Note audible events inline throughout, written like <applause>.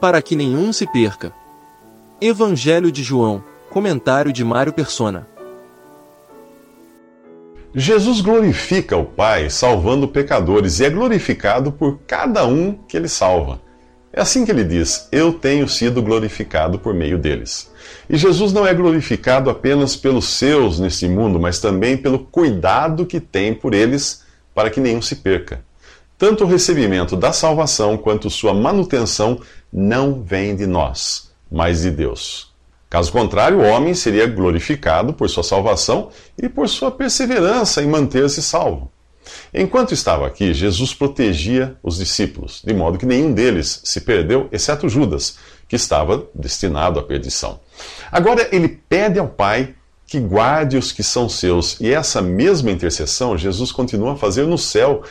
para que nenhum se perca. Evangelho de João, comentário de Mário Persona. Jesus glorifica o Pai salvando pecadores e é glorificado por cada um que ele salva. É assim que ele diz: Eu tenho sido glorificado por meio deles. E Jesus não é glorificado apenas pelos seus neste mundo, mas também pelo cuidado que tem por eles para que nenhum se perca. Tanto o recebimento da salvação quanto sua manutenção não vem de nós, mas de Deus. Caso contrário, o homem seria glorificado por sua salvação e por sua perseverança em manter-se salvo. Enquanto estava aqui, Jesus protegia os discípulos, de modo que nenhum deles se perdeu, exceto Judas, que estava destinado à perdição. Agora ele pede ao Pai que guarde os que são seus, e essa mesma intercessão Jesus continua a fazer no céu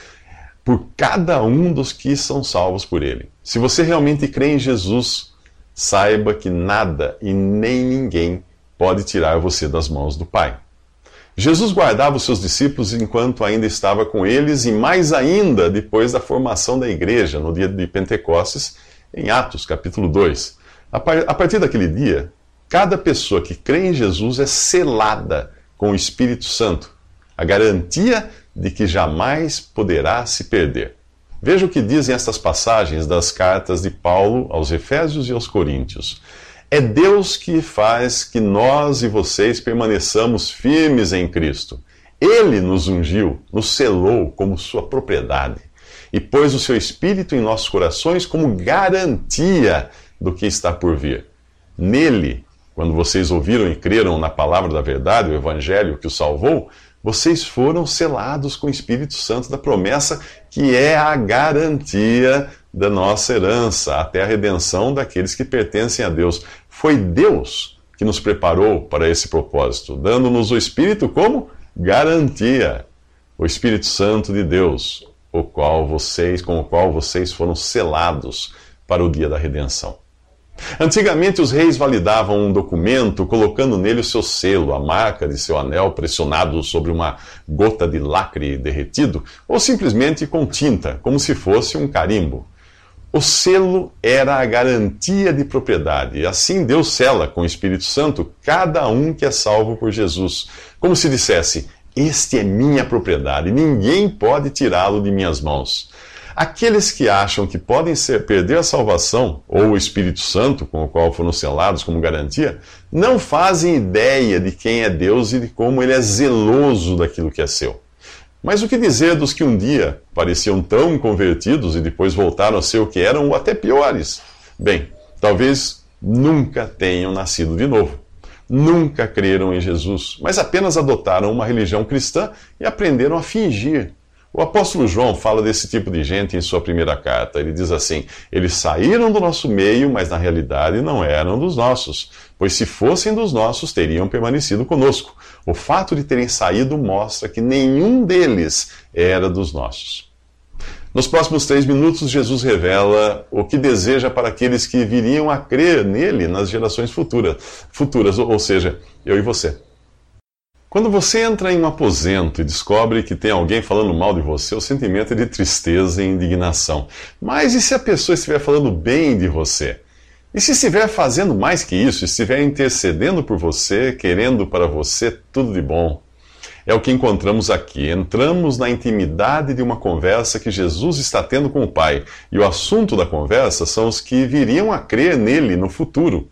por cada um dos que são salvos por ele. Se você realmente crê em Jesus, saiba que nada e nem ninguém pode tirar você das mãos do Pai. Jesus guardava os seus discípulos enquanto ainda estava com eles e mais ainda depois da formação da igreja, no dia de Pentecostes, em Atos, capítulo 2. A partir daquele dia, cada pessoa que crê em Jesus é selada com o Espírito Santo, a garantia de que jamais poderá se perder. Veja o que dizem estas passagens das cartas de Paulo aos Efésios e aos Coríntios. É Deus que faz que nós e vocês permaneçamos firmes em Cristo. Ele nos ungiu, nos selou como sua propriedade e pôs o seu Espírito em nossos corações como garantia do que está por vir. Nele, quando vocês ouviram e creram na palavra da verdade, o Evangelho que o salvou, vocês foram selados com o Espírito Santo da promessa, que é a garantia da nossa herança, até a redenção daqueles que pertencem a Deus. Foi Deus que nos preparou para esse propósito, dando-nos o Espírito como garantia. O Espírito Santo de Deus, o qual vocês, com o qual vocês foram selados para o dia da redenção. Antigamente, os reis validavam um documento colocando nele o seu selo, a marca de seu anel pressionado sobre uma gota de lacre derretido, ou simplesmente com tinta, como se fosse um carimbo. O selo era a garantia de propriedade, e assim Deus sela com o Espírito Santo cada um que é salvo por Jesus, como se dissesse: Este é minha propriedade, ninguém pode tirá-lo de minhas mãos. Aqueles que acham que podem ser, perder a salvação ou o Espírito Santo, com o qual foram selados como garantia, não fazem ideia de quem é Deus e de como ele é zeloso daquilo que é seu. Mas o que dizer dos que um dia pareciam tão convertidos e depois voltaram a ser o que eram, ou até piores? Bem, talvez nunca tenham nascido de novo. Nunca creram em Jesus, mas apenas adotaram uma religião cristã e aprenderam a fingir o apóstolo João fala desse tipo de gente em sua primeira carta. Ele diz assim: Eles saíram do nosso meio, mas na realidade não eram dos nossos, pois se fossem dos nossos, teriam permanecido conosco. O fato de terem saído mostra que nenhum deles era dos nossos. Nos próximos três minutos, Jesus revela o que deseja para aqueles que viriam a crer nele nas gerações futuras, futuras ou seja, eu e você. Quando você entra em um aposento e descobre que tem alguém falando mal de você, o sentimento é de tristeza e indignação. Mas e se a pessoa estiver falando bem de você? E se estiver fazendo mais que isso, estiver intercedendo por você, querendo para você tudo de bom? É o que encontramos aqui. Entramos na intimidade de uma conversa que Jesus está tendo com o Pai. E o assunto da conversa são os que viriam a crer nele no futuro.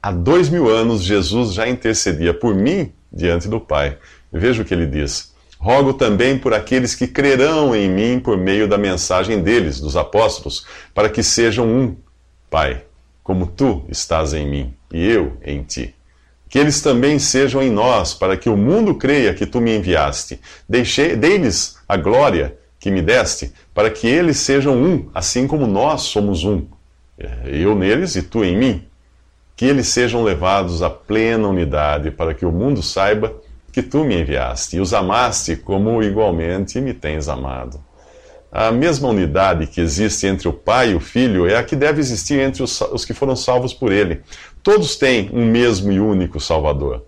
Há dois mil anos, Jesus já intercedia por mim diante do Pai. Veja o que ele diz. Rogo também por aqueles que crerão em mim por meio da mensagem deles, dos apóstolos, para que sejam um, Pai, como tu estás em mim e eu em ti. Que eles também sejam em nós, para que o mundo creia que tu me enviaste. Deixei, dei-lhes a glória que me deste, para que eles sejam um, assim como nós somos um. Eu neles e tu em mim que eles sejam levados à plena unidade, para que o mundo saiba que tu me enviaste e os amaste como igualmente me tens amado. A mesma unidade que existe entre o Pai e o Filho é a que deve existir entre os, os que foram salvos por Ele. Todos têm um mesmo e único Salvador.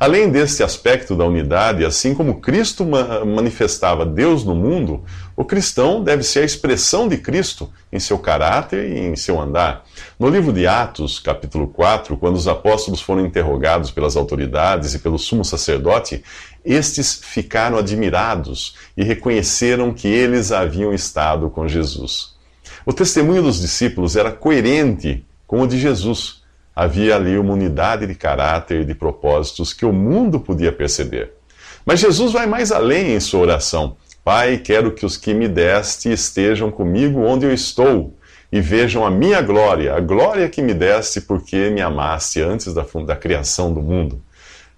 Além deste aspecto da unidade, assim como Cristo manifestava Deus no mundo, o cristão deve ser a expressão de Cristo em seu caráter e em seu andar. No livro de Atos, capítulo 4, quando os apóstolos foram interrogados pelas autoridades e pelo sumo sacerdote, estes ficaram admirados e reconheceram que eles haviam estado com Jesus. O testemunho dos discípulos era coerente com o de Jesus havia ali uma unidade de caráter e de propósitos que o mundo podia perceber. Mas Jesus vai mais além em sua oração. Pai, quero que os que me deste estejam comigo onde eu estou e vejam a minha glória, a glória que me deste porque me amaste antes da, da criação do mundo.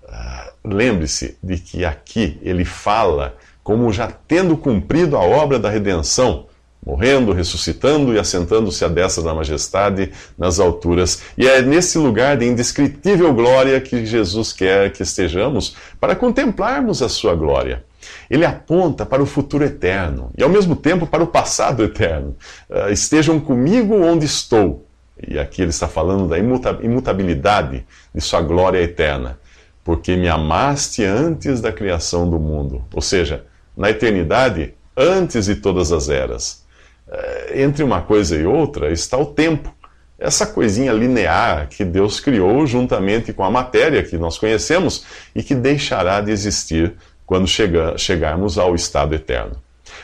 Uh, Lembre-se de que aqui ele fala como já tendo cumprido a obra da redenção morrendo, ressuscitando e assentando-se à destra da majestade nas alturas. E é nesse lugar de indescritível glória que Jesus quer que estejamos para contemplarmos a sua glória. Ele aponta para o futuro eterno e, ao mesmo tempo, para o passado eterno. Uh, estejam comigo onde estou. E aqui ele está falando da imutabilidade de sua glória eterna. Porque me amaste antes da criação do mundo. Ou seja, na eternidade, antes de todas as eras. Eh, entre uma coisa e outra está o tempo. Essa coisinha linear que Deus criou juntamente com a matéria que nós conhecemos e que deixará de existir quando chega, chegarmos ao estado eterno.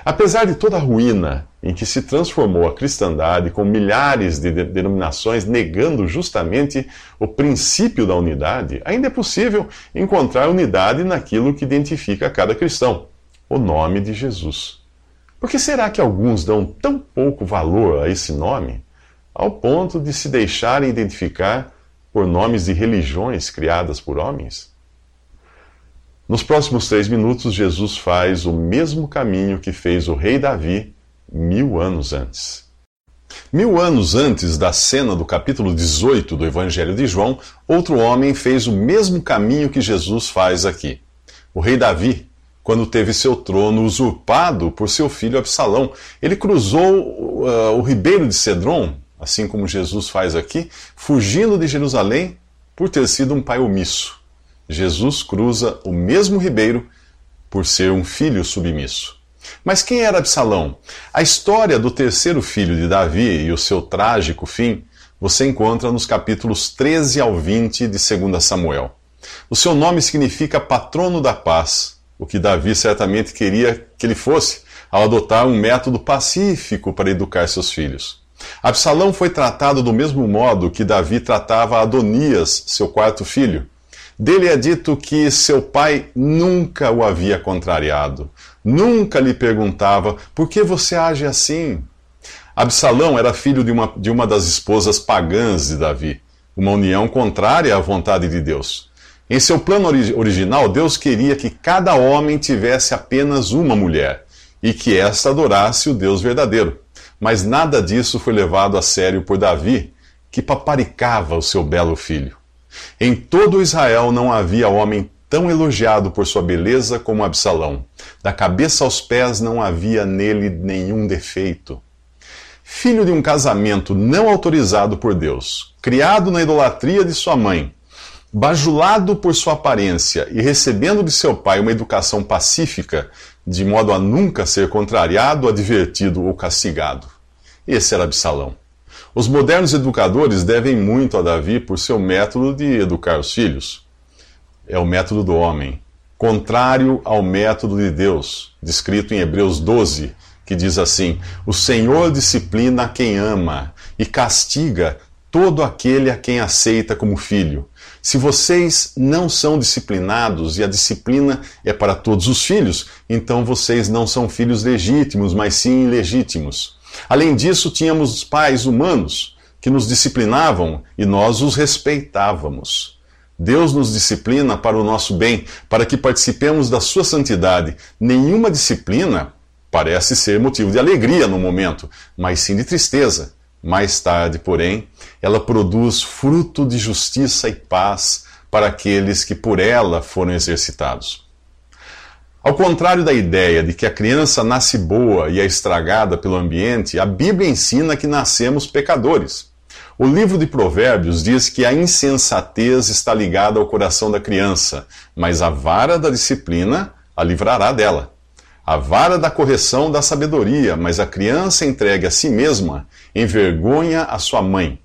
Apesar de toda a ruína em que se transformou a cristandade, com milhares de denominações negando justamente o princípio da unidade, ainda é possível encontrar unidade naquilo que identifica cada cristão: o nome de Jesus. Por que será que alguns dão tão pouco valor a esse nome, ao ponto de se deixarem identificar por nomes de religiões criadas por homens? Nos próximos três minutos, Jesus faz o mesmo caminho que fez o rei Davi mil anos antes. Mil anos antes da cena do capítulo 18 do Evangelho de João, outro homem fez o mesmo caminho que Jesus faz aqui. O rei Davi, quando teve seu trono usurpado por seu filho Absalão. Ele cruzou uh, o ribeiro de Cedron, assim como Jesus faz aqui, fugindo de Jerusalém por ter sido um pai omisso. Jesus cruza o mesmo ribeiro por ser um filho submisso. Mas quem era Absalão? A história do terceiro filho de Davi e o seu trágico fim você encontra nos capítulos 13 ao 20 de 2 Samuel. O seu nome significa patrono da paz o que Davi certamente queria que ele fosse, ao adotar um método pacífico para educar seus filhos. Absalão foi tratado do mesmo modo que Davi tratava Adonias, seu quarto filho. Dele é dito que seu pai nunca o havia contrariado, nunca lhe perguntava por que você age assim. Absalão era filho de uma, de uma das esposas pagãs de Davi, uma união contrária à vontade de Deus. Em seu plano original, Deus queria que cada homem tivesse apenas uma mulher e que esta adorasse o Deus verdadeiro. Mas nada disso foi levado a sério por Davi, que paparicava o seu belo filho. Em todo Israel não havia homem tão elogiado por sua beleza como Absalão. Da cabeça aos pés não havia nele nenhum defeito. Filho de um casamento não autorizado por Deus, criado na idolatria de sua mãe, bajulado por sua aparência e recebendo de seu pai uma educação pacífica, de modo a nunca ser contrariado, advertido ou castigado. Esse era Absalão. Os modernos educadores devem muito a Davi por seu método de educar os filhos. É o método do homem, contrário ao método de Deus, descrito em Hebreus 12, que diz assim: O Senhor disciplina quem ama e castiga todo aquele a quem aceita como filho. Se vocês não são disciplinados e a disciplina é para todos os filhos, então vocês não são filhos legítimos, mas sim ilegítimos. Além disso, tínhamos pais humanos que nos disciplinavam e nós os respeitávamos. Deus nos disciplina para o nosso bem, para que participemos da sua santidade. Nenhuma disciplina parece ser motivo de alegria no momento, mas sim de tristeza. Mais tarde, porém, ela produz fruto de justiça e paz para aqueles que por ela foram exercitados. Ao contrário da ideia de que a criança nasce boa e é estragada pelo ambiente, a Bíblia ensina que nascemos pecadores. O livro de Provérbios diz que a insensatez está ligada ao coração da criança, mas a vara da disciplina a livrará dela. A vara da correção da sabedoria, mas a criança entregue a si mesma envergonha a sua mãe.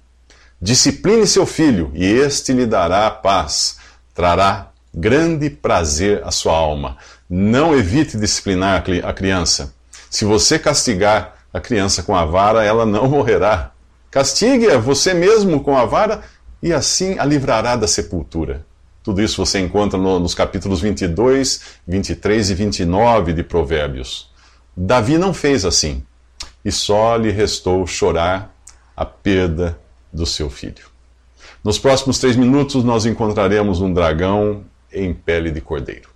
Discipline seu filho, e este lhe dará paz, trará grande prazer à sua alma. Não evite disciplinar a criança. Se você castigar a criança com a vara, ela não <laughs> morrerá. Castigue-a você mesmo com a vara e assim a livrará da sepultura. Tudo isso você encontra no, nos capítulos 22, 23 e 29 de Provérbios. Davi não fez assim, e só lhe restou chorar a perda do seu filho. Nos próximos três minutos, nós encontraremos um dragão em pele de cordeiro.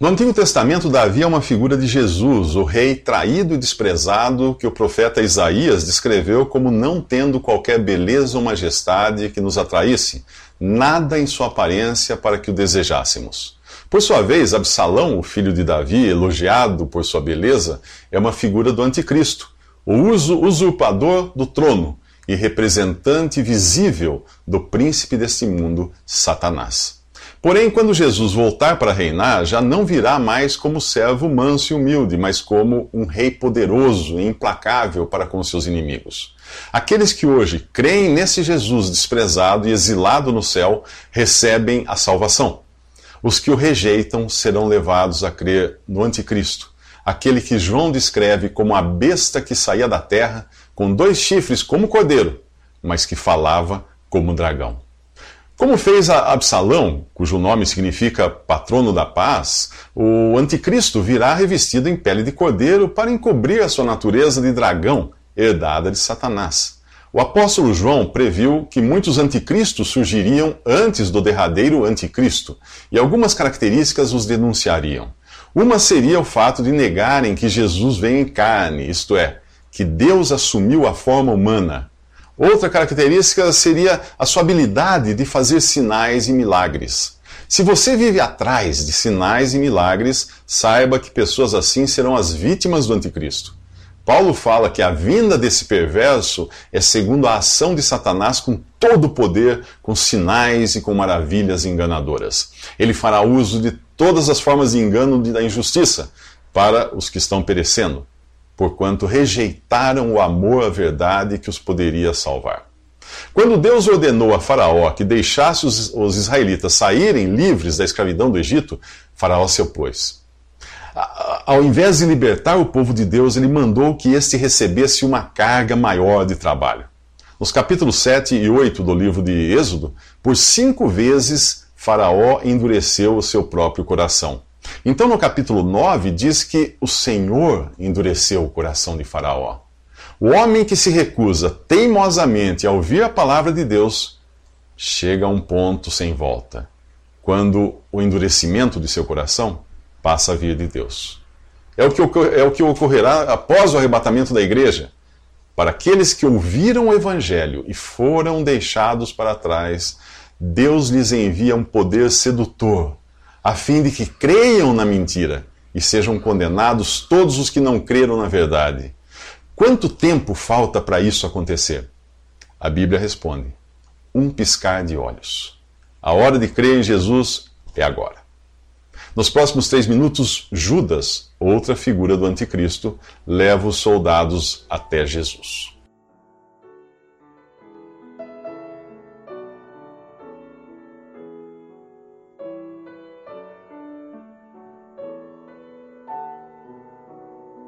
No Antigo Testamento, Davi é uma figura de Jesus, o rei traído e desprezado que o profeta Isaías descreveu como não tendo qualquer beleza ou majestade que nos atraísse, nada em sua aparência para que o desejássemos. Por sua vez, Absalão, o filho de Davi, elogiado por sua beleza, é uma figura do anticristo, o usurpador do trono e representante visível do príncipe deste mundo, Satanás. Porém, quando Jesus voltar para reinar, já não virá mais como servo manso e humilde, mas como um rei poderoso e implacável para com seus inimigos. Aqueles que hoje creem nesse Jesus desprezado e exilado no céu recebem a salvação. Os que o rejeitam serão levados a crer no Anticristo, aquele que João descreve como a besta que saía da terra, com dois chifres como cordeiro, mas que falava como dragão. Como fez Absalão, cujo nome significa patrono da paz, o anticristo virá revestido em pele de cordeiro para encobrir a sua natureza de dragão, herdada de Satanás. O apóstolo João previu que muitos anticristos surgiriam antes do derradeiro anticristo, e algumas características os denunciariam. Uma seria o fato de negarem que Jesus vem em carne, isto é, que Deus assumiu a forma humana, Outra característica seria a sua habilidade de fazer sinais e milagres. Se você vive atrás de sinais e milagres, saiba que pessoas assim serão as vítimas do anticristo. Paulo fala que a vinda desse perverso é segundo a ação de Satanás com todo o poder, com sinais e com maravilhas enganadoras. Ele fará uso de todas as formas de engano e da injustiça para os que estão perecendo porquanto rejeitaram o amor à verdade que os poderia salvar. Quando Deus ordenou a Faraó que deixasse os, os israelitas saírem livres da escravidão do Egito, Faraó se opôs. Ao invés de libertar o povo de Deus, ele mandou que este recebesse uma carga maior de trabalho. Nos capítulos 7 e 8 do livro de Êxodo, por cinco vezes Faraó endureceu o seu próprio coração. Então, no capítulo 9, diz que o Senhor endureceu o coração de Faraó. O homem que se recusa teimosamente a ouvir a palavra de Deus chega a um ponto sem volta, quando o endurecimento de seu coração passa a vir de Deus. É o que, é o que ocorrerá após o arrebatamento da igreja. Para aqueles que ouviram o evangelho e foram deixados para trás, Deus lhes envia um poder sedutor a fim de que creiam na mentira e sejam condenados todos os que não creram na verdade. Quanto tempo falta para isso acontecer? A Bíblia responde: um piscar de olhos. A hora de crer em Jesus é agora. Nos próximos três minutos, Judas, outra figura do anticristo, leva os soldados até Jesus.